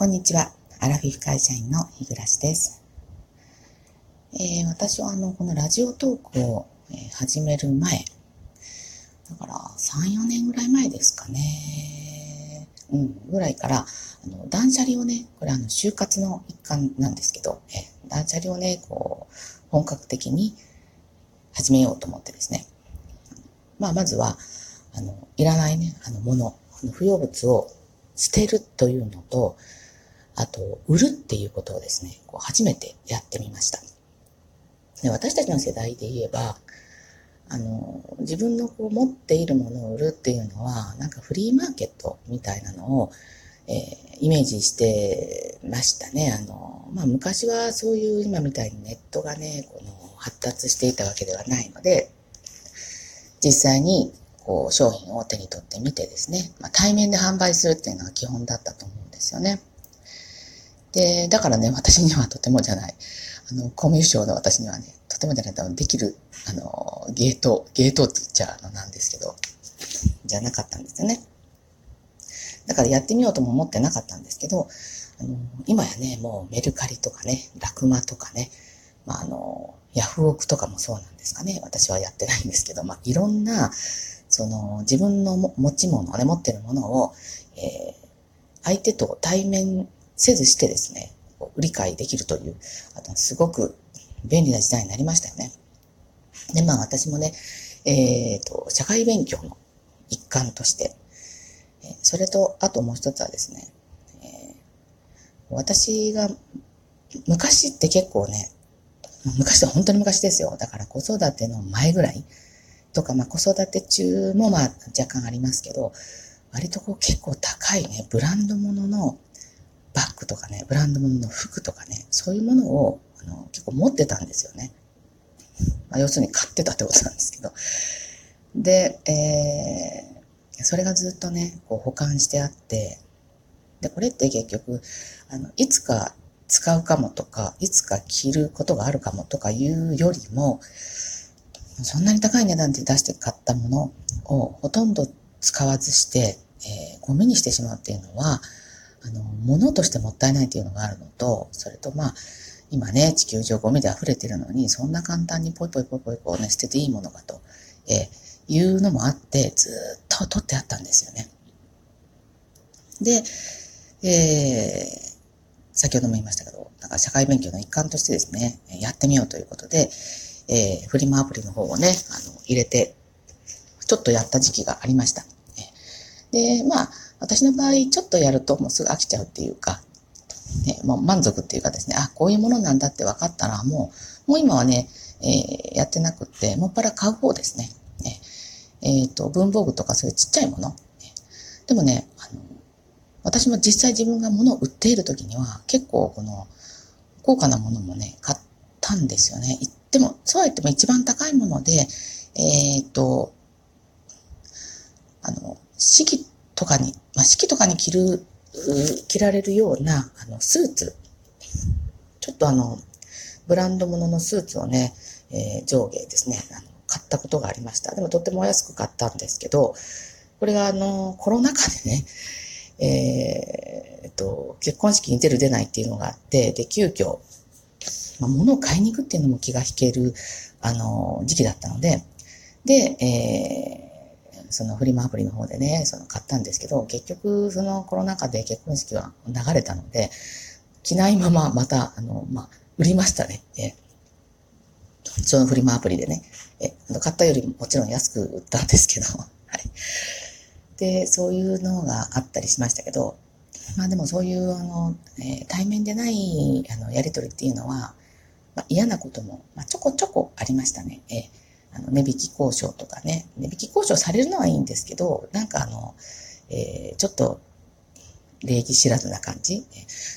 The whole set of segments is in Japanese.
こんにちは。アラフィフ会社員の日暮です。えー、私はあの、このラジオトークを、え、始める前、だから3、4年ぐらい前ですかね。うん、ぐらいから、あの、断捨離をね、これあの、就活の一環なんですけど、えー、断捨離をね、こう、本格的に始めようと思ってですね。まあ、まずは、あの、いらないね、あの、もの、不要物を捨てるというのと、あと、売るっていうことをですね、こう初めてやってみました。で私たちの世代で言えば、あの、自分のこう持っているものを売るっていうのは、なんかフリーマーケットみたいなのを、えー、イメージしてましたね。あの、まあ、昔はそういう今みたいにネットがね、この発達していたわけではないので、実際にこう商品を手に取ってみてですね、まあ、対面で販売するっていうのが基本だったと思うんですよね。で、だからね、私にはとてもじゃない。あの、コミュ障の私にはね、とてもじゃないとできる、あの、ゲート、ゲートって言っちゃうのなんですけど、じゃなかったんですよね。だからやってみようとも思ってなかったんですけど、あの、今やね、もうメルカリとかね、ラクマとかね、まあ、あの、ヤフオクとかもそうなんですかね。私はやってないんですけど、まあ、いろんな、その、自分の持ち物、ね、持ってるものを、えー、相手と対面せずしてですね、理解できるという、あとすごく便利な時代になりましたよね。で、まあ私もね、えっ、ー、と、社会勉強の一環として、それと、あともう一つはですね、えー、私が、昔って結構ね、昔は本当に昔ですよ。だから子育ての前ぐらいとか、まあ子育て中もまあ若干ありますけど、割とこう結構高いね、ブランド物のバッグとかね、ブランド物の服とかね、そういうものをあの結構持ってたんですよね。まあ、要するに買ってたってことなんですけど。で、えー、それがずっとね、こう保管してあって、で、これって結局、あの、いつか使うかもとか、いつか着ることがあるかもとかいうよりも、そんなに高い値段で出して買ったものをほとんど使わずして、えー、ゴミにしてしまうっていうのは、あの、物としてもったいないというのがあるのと、それとまあ、今ね、地球上ゴミで溢れてるのに、そんな簡単にポイポイポイポイこうね、捨てていいものかと、えー、いうのもあって、ずっと取ってあったんですよね。で、えー、先ほども言いましたけど、なんか社会勉強の一環としてですね、やってみようということで、えー、フリマアプリの方をね、あの、入れて、ちょっとやった時期がありました。で、まあ、私の場合、ちょっとやるともうすぐ飽きちゃうっていうか、ね、もう満足っていうかですね、あ、こういうものなんだって分かったら、もう、もう今はね、えー、やってなくって、もっぱら買う方ですね。ねえっ、ー、と、文房具とかそういうちっちゃいもの。でもね、あの、私も実際自分が物を売っている時には、結構この、高価なものもね、買ったんですよね。言っても、そうは言っても一番高いもので、えっ、ー、と、あの、式とかに、まあ、式とかに着る、着られるような、あの、スーツ。ちょっとあの、ブランド物ののスーツをね、えー、上下ですね、あの、買ったことがありました。でもとってもお安く買ったんですけど、これがあの、コロナ禍でね、えー、っと、結婚式に出る出ないっていうのがあって、で、急遽、まあ、物を買いに行くっていうのも気が引ける、あの、時期だったので、で、えー、そのフリマアプリの方でね、その買ったんですけど、結局そのコロナ禍で結婚式は流れたので、着ないまままた、あの、まあ、売りましたね。えそのフリマアプリでね。え、買ったよりもちろん安く売ったんですけど、はい。で、そういうのがあったりしましたけど、まあでもそういう、あの、えー、対面でない、あの、やりとりっていうのは、まあ、嫌なことも、まあ、ちょこちょこありましたね。えーあの、値引き交渉とかね、値引き交渉されるのはいいんですけど、なんかあの、えー、ちょっと、礼儀知らずな感じ。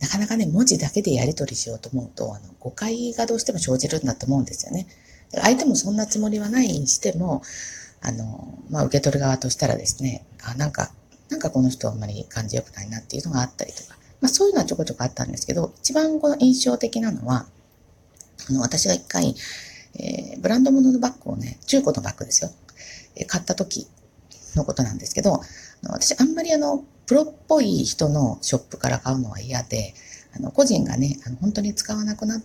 なかなかね、文字だけでやり取りしようと思うと、あの、誤解がどうしても生じるんだと思うんですよね。相手もそんなつもりはないにしても、あの、まあ、受け取る側としたらですね、あ、なんか、なんかこの人あんまり感じ良くないなっていうのがあったりとか、まあ、そういうのはちょこちょこあったんですけど、一番この印象的なのは、あの、私が一回、えー、ブランド物のバッグをね、中古のバッグですよ。えー、買った時のことなんですけど、あの私あんまりあの、プロっぽい人のショップから買うのは嫌で、あの、個人がね、あの、本当に使わなくなっ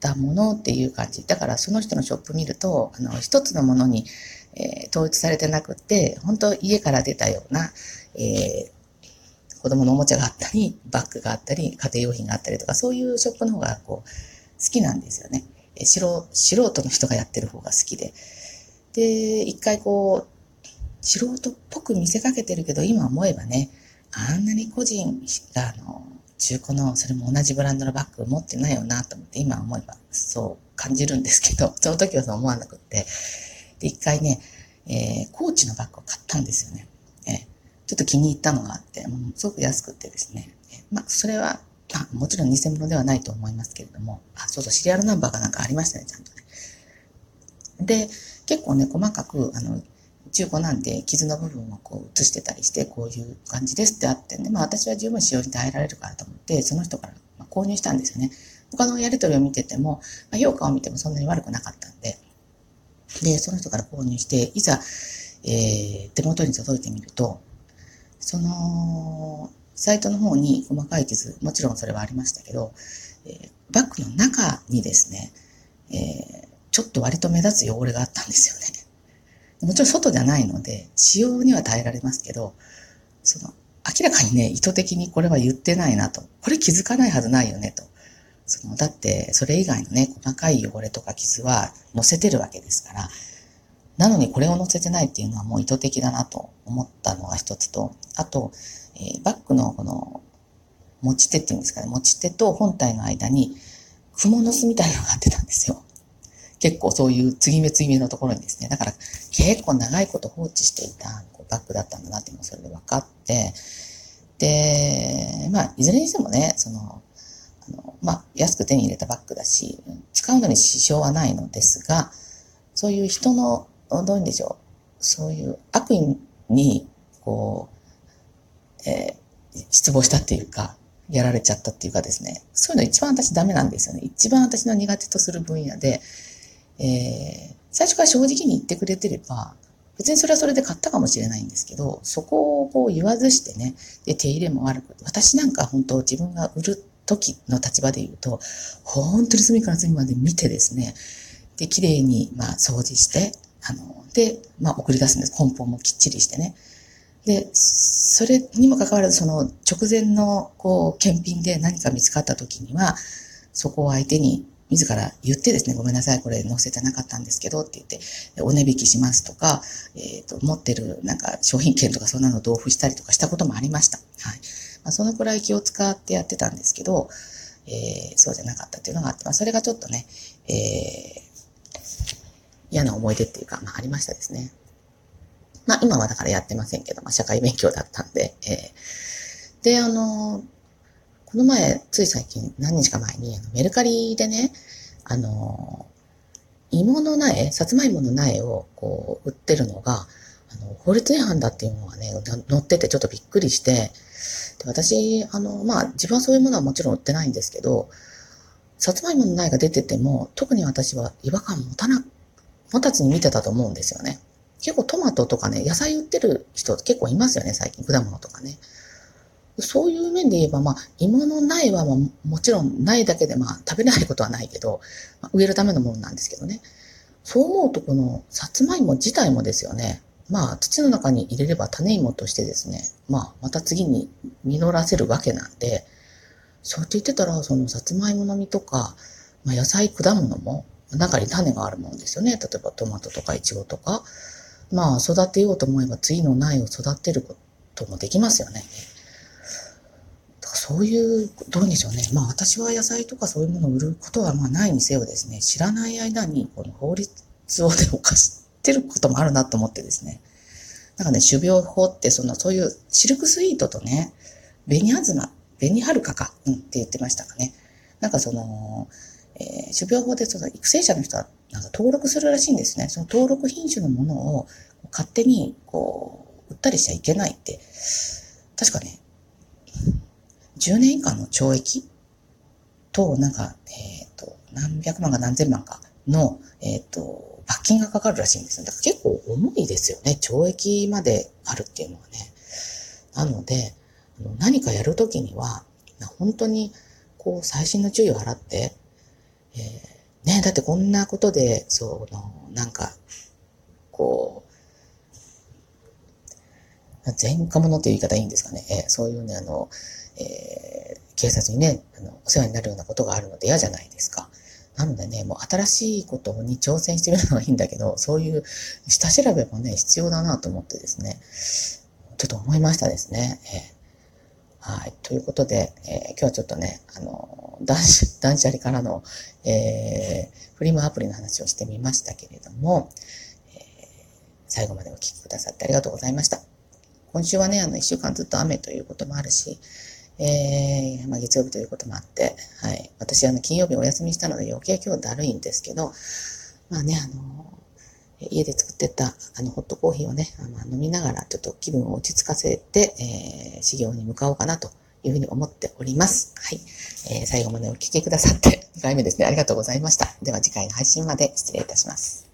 たものっていう感じ。だからその人のショップ見ると、あの、一つのものに、えー、統一されてなくって、本当家から出たような、えー、子供のおもちゃがあったり、バッグがあったり、家庭用品があったりとか、そういうショップの方がこう、好きなんですよね。素素人の人がやってる方が好きで。で、一回こう、素人っぽく見せかけてるけど、今思えばね、あんなに個人が、あの、中古の、それも同じブランドのバッグ持ってないよなと思って、今思えばそう感じるんですけど、その時はそう思わなくって、で、一回ね、えー、コーチのバッグを買ったんですよね。えー、ちょっと気に入ったのがあって、もうすごく安くてですね、まあ、それは、あ、もちろん偽物ではないと思いますけれども、あ、そうそう、シリアルナンバーがなんかありましたね、ちゃんとね。で、結構ね、細かく、あの、中古なんで傷の部分をこう写してたりして、こういう感じですってあってね、まあ私は十分使用に耐えられるからと思って、その人から購入したんですよね。他のやりとりを見てても、まあ、評価を見てもそんなに悪くなかったんで、で、その人から購入して、いざ、えー、手元に届いてみると、その、サイトの方に細かい傷、もちろんそれはありましたけど、えー、バッグの中にですね、えー、ちょっと割と目立つ汚れがあったんですよね。もちろん外じゃないので、使用には耐えられますけど、その、明らかにね、意図的にこれは言ってないなと。これ気づかないはずないよねと。その、だって、それ以外のね、細かい汚れとか傷は載せてるわけですから、なのにこれを載せてないっていうのはもう意図的だなと思ったのが一つと、あと、えー、バッグのこの、持ち手っていうんですかね、持ち手と本体の間に、蜘蛛の巣みたいなのがあってたんですよ。結構そういう継ぎ目継ぎ目のところにですね、だから結構長いこと放置していたバッグだったんだなっていうのがそれで分かって、で、まあ、いずれにしてもね、その、あの、まあ、安く手に入れたバッグだし、使うのに支障はないのですが、そういう人の、どういうんでしょう、そういう悪意に、こう、えー、失望したっていうか、やられちゃったっていうかですね、そういうの一番私ダメなんですよね。一番私の苦手とする分野で、えー、最初から正直に言ってくれてれば、別にそれはそれで買ったかもしれないんですけど、そこをこう言わずしてね、で、手入れも悪く、私なんか本当自分が売る時の立場で言うと、本当に隅から隅まで見てですね、で、綺麗に、まあ、掃除して、あの、で、まあ、送り出すんです。梱包もきっちりしてね。で、それにもかかわらず、その直前の、こう、検品で何か見つかった時には、そこを相手に自ら言ってですね、ごめんなさい、これ載せてなかったんですけどって言って、お値引きしますとか、えっ、ー、と、持ってるなんか商品券とかそんなの同封したりとかしたこともありました。はい。まあ、そのくらい気を使ってやってたんですけど、えー、そうじゃなかったっていうのがあって、まあ、それがちょっとね、えー、嫌な思い出っていうか、まあ、ありましたですね。まあ、今はだからやってませんけど、まあ、社会勉強だったんで、えー、で、あのこの前、つい最近、何日か前に、あのメルカリでね、あの、芋の苗、さつまいもの苗をこう売ってるのが、あの、法律違反だっていうのがね、載っててちょっとびっくりして、で私、あの、まあ、自分はそういうものはもちろん売ってないんですけど、さつまいもの苗が出てても、特に私は違和感持たな、持たずに見てたと思うんですよね。結構トマトとかね、野菜売ってる人結構いますよね、最近。果物とかね。そういう面で言えば、まあ、芋の苗は、ま、もちろん苗だけで、まあ、食べないことはないけど、まあ、植えるためのものなんですけどね。そう思うと、この、さつまいも自体もですよね。まあ、土の中に入れれば種芋としてですね、まあ、また次に実らせるわけなんで、そうって言ってたら、その、さつまいもの実とか、まあ、野菜、果物も、中に種があるもんですよね。例えば、トマトとかイチゴとか。まあ、育てようと思えば、次の苗を育てることもできますよね。そういう、どうでしょうね。まあ私は野菜とかそういうものを売ることはまあないにせよですね、知らない間にこの法律をで犯してることもあるなと思ってですね。なんかね、種苗法ってその、そういうシルクスイートとね、紅あずま、紅はるかか、うんって言ってましたかね。なんかその、えー、種苗法でその育成者の人はなんか登録するらしいんですね。その登録品種のものを勝手にこう、売ったりしちゃいけないって、確かね、10年以下の懲役と、なんか、えっ、ー、と、何百万か何千万かの、えっ、ー、と、罰金がかかるらしいんですよ。だから結構重いですよね。懲役まであるっていうのはね。なので、何かやるときには、本当に、こう、細心の注意を払って、えー、ね、だってこんなことで、その、なんか、こう、前科者っていう言い方いいんですかね。えー、そういうね、あの、えー、警察にね、あの、お世話になるようなことがあるので嫌じゃないですか。なのでね、もう新しいことに挑戦してみるのはいいんだけど、そういう下調べもね、必要だなと思ってですね、ちょっと思いましたですね。えー、はい。ということで、えー、今日はちょっとね、あの、断捨断捨離からの、えー、フリマアプリの話をしてみましたけれども、えー、最後までお聞きくださってありがとうございました。今週はね、あの、一週間ずっと雨ということもあるし、えー、まあ、月曜日ということもあって、はい。私、あの、金曜日お休みしたので余計今日だるいんですけど、まあね、あの、家で作ってた、あの、ホットコーヒーをね、あの飲みながら、ちょっと気分を落ち着かせて、えー、修行に向かおうかなというふうに思っております。はい。えー、最後までお聴きくださって、2回目ですね。ありがとうございました。では次回の配信まで失礼いたします。